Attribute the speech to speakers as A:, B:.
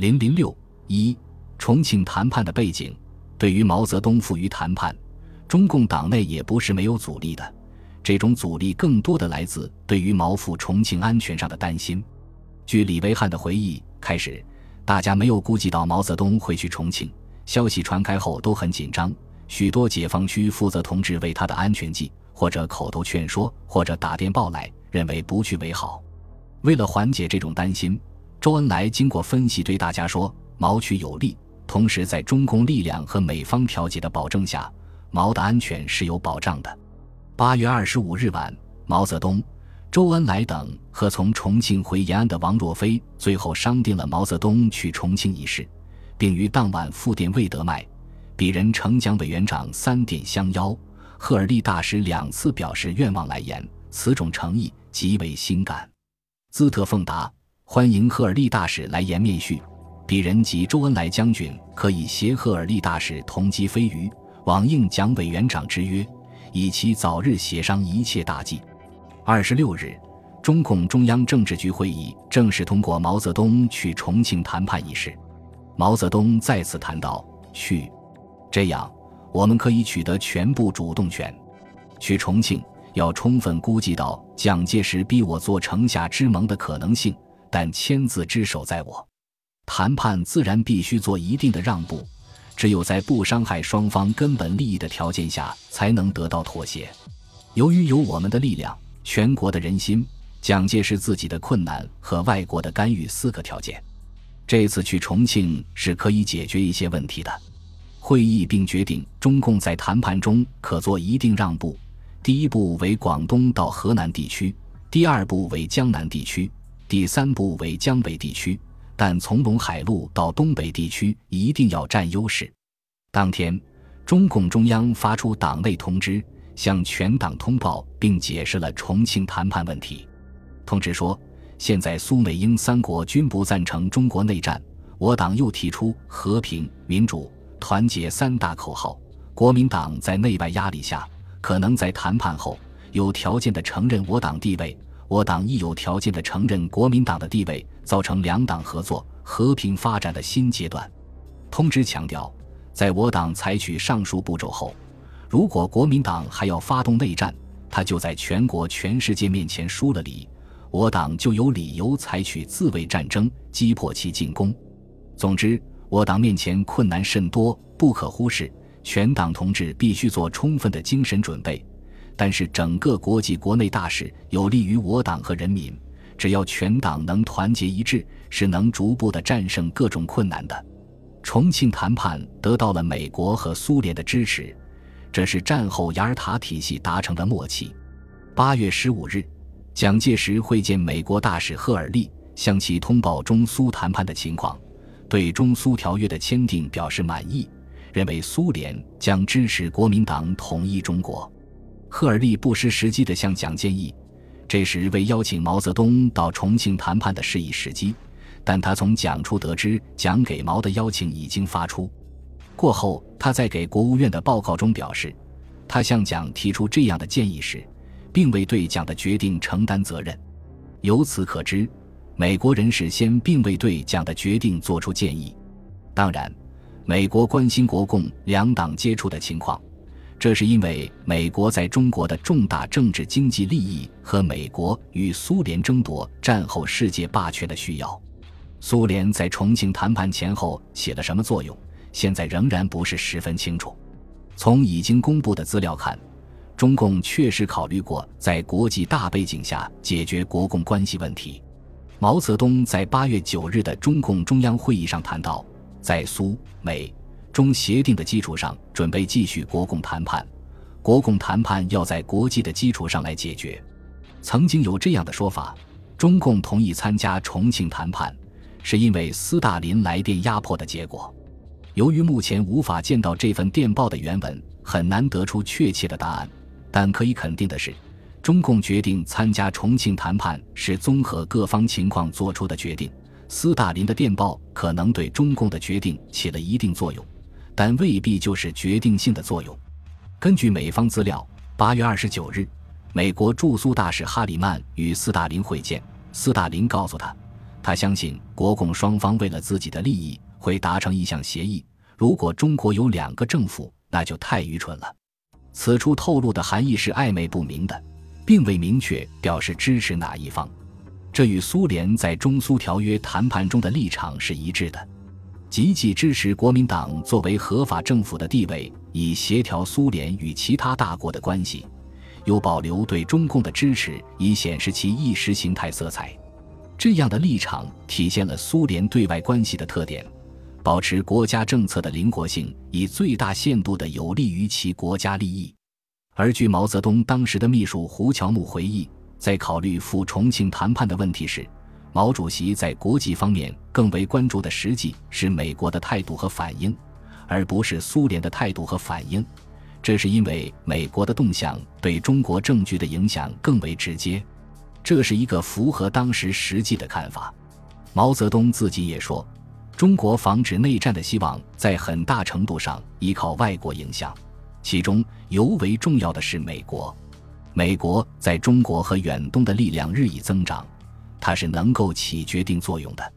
A: 零零六一重庆谈判的背景，对于毛泽东赴渝谈判，中共党内也不是没有阻力的。这种阻力更多的来自对于毛赴重庆安全上的担心。据李维汉的回忆，开始大家没有估计到毛泽东会去重庆，消息传开后都很紧张，许多解放区负责同志为他的安全计，或者口头劝说，或者打电报来，认为不去为好。为了缓解这种担心。周恩来经过分析，对大家说：“毛去有利，同时在中共力量和美方调解的保证下，毛的安全是有保障的。”八月二十五日晚，毛泽东、周恩来等和从重庆回延安的王若飞最后商定了毛泽东去重庆一事，并于当晚复电魏德迈，鄙人呈蒋委员长三点相邀，赫尔利大使两次表示愿望来言，此种诚意极为心感。兹特奉达。欢迎赫尔利大使来言面叙，鄙人及周恩来将军可以携赫尔利大使同机飞鱼，往应蒋委员长之约，以期早日协商一切大计。二十六日，中共中央政治局会议正式通过毛泽东去重庆谈判一事。毛泽东再次谈到去，这样我们可以取得全部主动权。去重庆要充分估计到蒋介石逼我做城下之盟的可能性。但签字之手在我，谈判自然必须做一定的让步，只有在不伤害双方根本利益的条件下，才能得到妥协。由于有我们的力量、全国的人心、蒋介石自己的困难和外国的干预四个条件，这次去重庆是可以解决一些问题的。会议并决定，中共在谈判中可做一定让步，第一步为广东到河南地区，第二步为江南地区。第三步为江北地区，但从陇海路到东北地区一定要占优势。当天，中共中央发出党内通知，向全党通报并解释了重庆谈判问题。通知说，现在苏美英三国均不赞成中国内战，我党又提出和平、民主、团结三大口号。国民党在内外压力下，可能在谈判后有条件的承认我党地位。我党亦有条件的承认国民党的地位，造成两党合作和平发展的新阶段。通知强调，在我党采取上述步骤后，如果国民党还要发动内战，他就在全国全世界面前输了理，我党就有理由采取自卫战争，击破其进攻。总之，我党面前困难甚多，不可忽视，全党同志必须做充分的精神准备。但是整个国际国内大事有利于我党和人民，只要全党能团结一致，是能逐步的战胜各种困难的。重庆谈判得到了美国和苏联的支持，这是战后雅尔塔体系达成的默契。八月十五日，蒋介石会见美国大使赫尔利，向其通报中苏谈判的情况，对中苏条约的签订表示满意，认为苏联将支持国民党统一中国。赫尔利不失时机地向蒋建议，这时为邀请毛泽东到重庆谈判的适宜时机，但他从蒋处得知蒋给毛的邀请已经发出。过后，他在给国务院的报告中表示，他向蒋提出这样的建议时，并未对蒋的决定承担责任。由此可知，美国人事先并未对蒋的决定作出建议。当然，美国关心国共两党接触的情况。这是因为美国在中国的重大政治经济利益和美国与苏联争夺战后世界霸权的需要。苏联在重庆谈判前后起了什么作用，现在仍然不是十分清楚。从已经公布的资料看，中共确实考虑过在国际大背景下解决国共关系问题。毛泽东在八月九日的中共中央会议上谈到，在苏美。中协定的基础上，准备继续国共谈判。国共谈判要在国际的基础上来解决。曾经有这样的说法：中共同意参加重庆谈判，是因为斯大林来电压迫的结果。由于目前无法见到这份电报的原文，很难得出确切的答案。但可以肯定的是，中共决定参加重庆谈判是综合各方情况做出的决定。斯大林的电报可能对中共的决定起了一定作用。但未必就是决定性的作用。根据美方资料，八月二十九日，美国驻苏大使哈里曼与斯大林会见。斯大林告诉他，他相信国共双方为了自己的利益会达成一项协议。如果中国有两个政府，那就太愚蠢了。此处透露的含义是暧昧不明的，并未明确表示支持哪一方。这与苏联在中苏条约谈判中的立场是一致的，积极支持国民党作为合法政府的地位，以协调苏联与其他大国的关系，又保留对中共的支持，以显示其意识形态色彩。这样的立场体现了苏联对外关系的特点：保持国家政策的灵活性，以最大限度地有利于其国家利益。而据毛泽东当时的秘书胡乔木回忆。在考虑赴重庆谈判的问题时，毛主席在国际方面更为关注的实际是美国的态度和反应，而不是苏联的态度和反应。这是因为美国的动向对中国政局的影响更为直接，这是一个符合当时实际的看法。毛泽东自己也说，中国防止内战的希望在很大程度上依靠外国影响，其中尤为重要的是美国。美国在中国和远东的力量日益增长，它是能够起决定作用的。